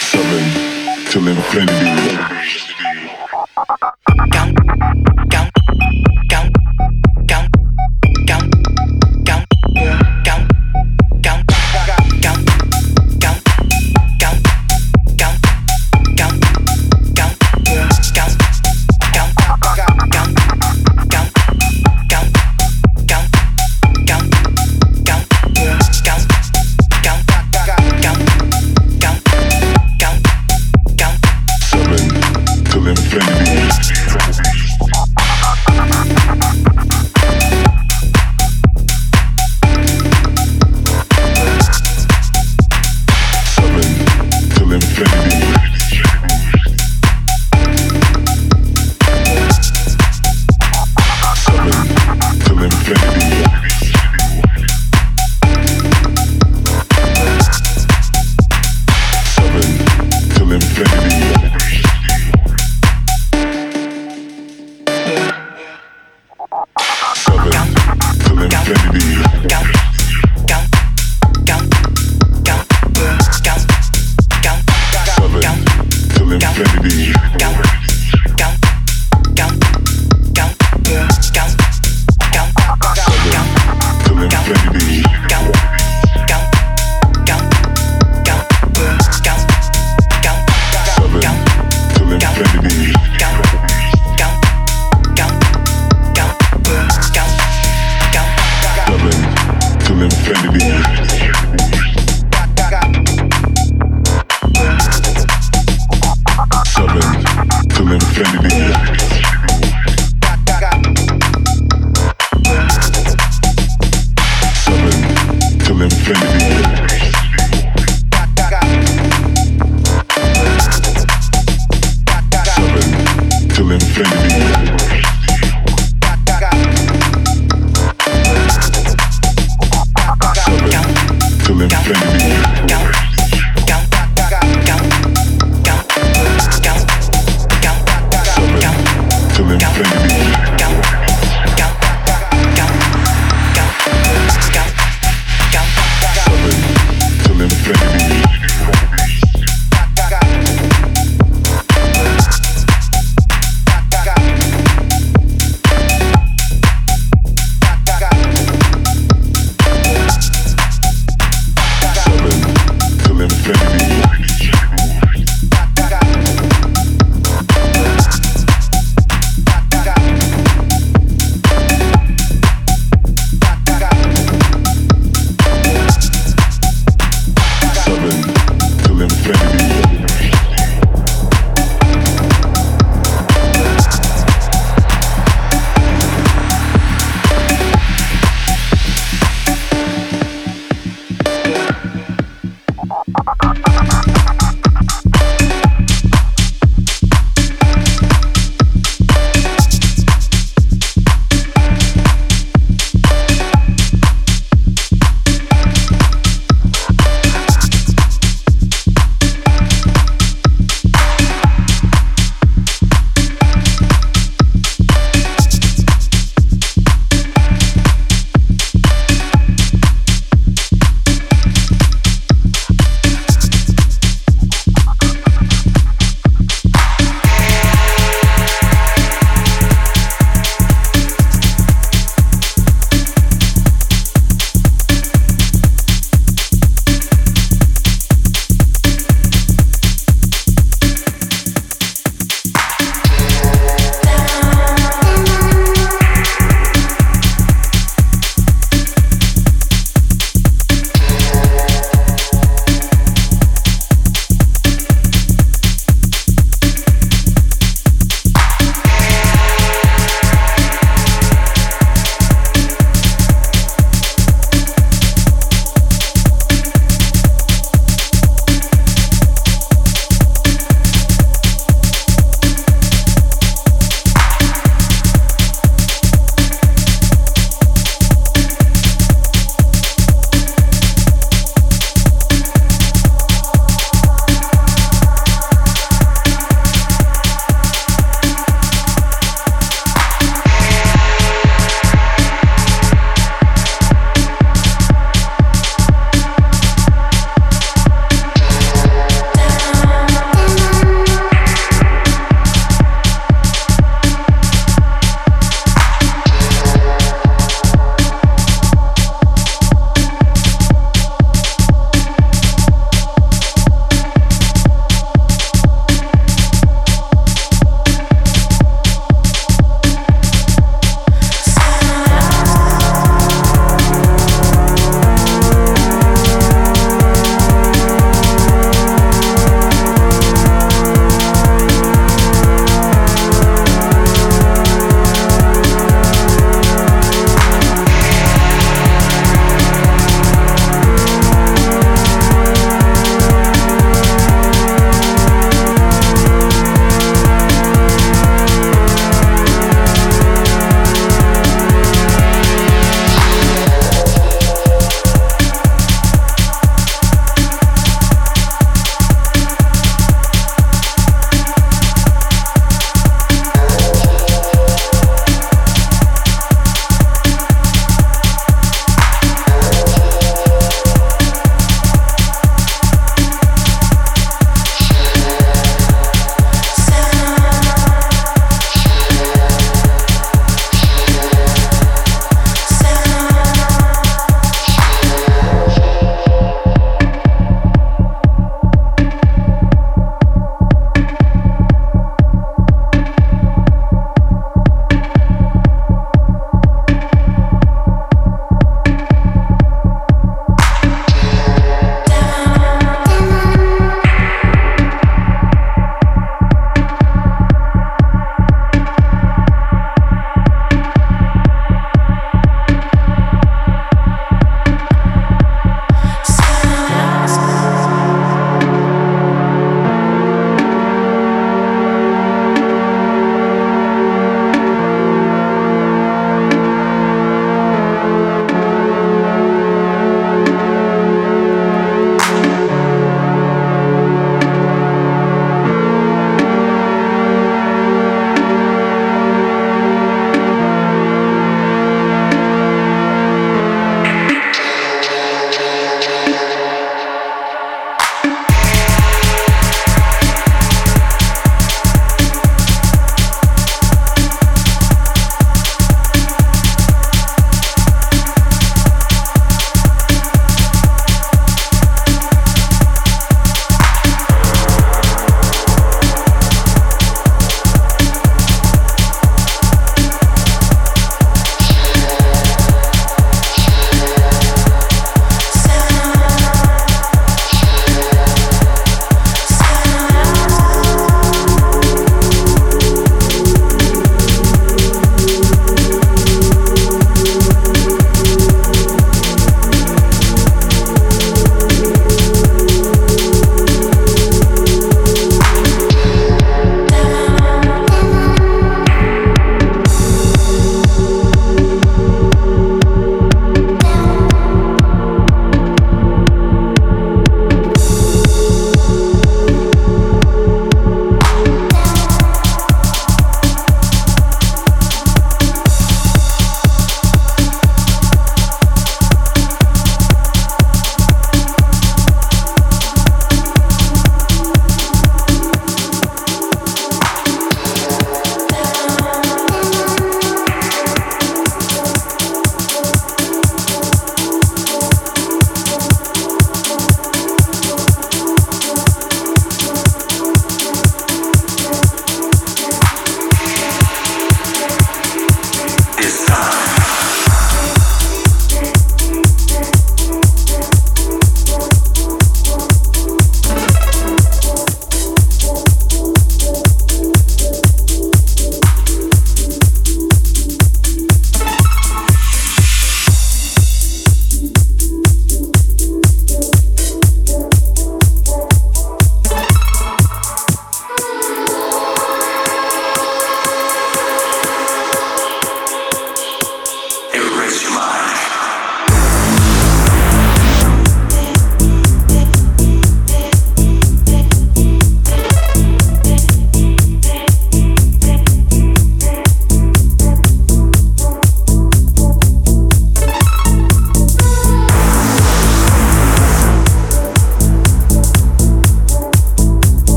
Seven till infinity.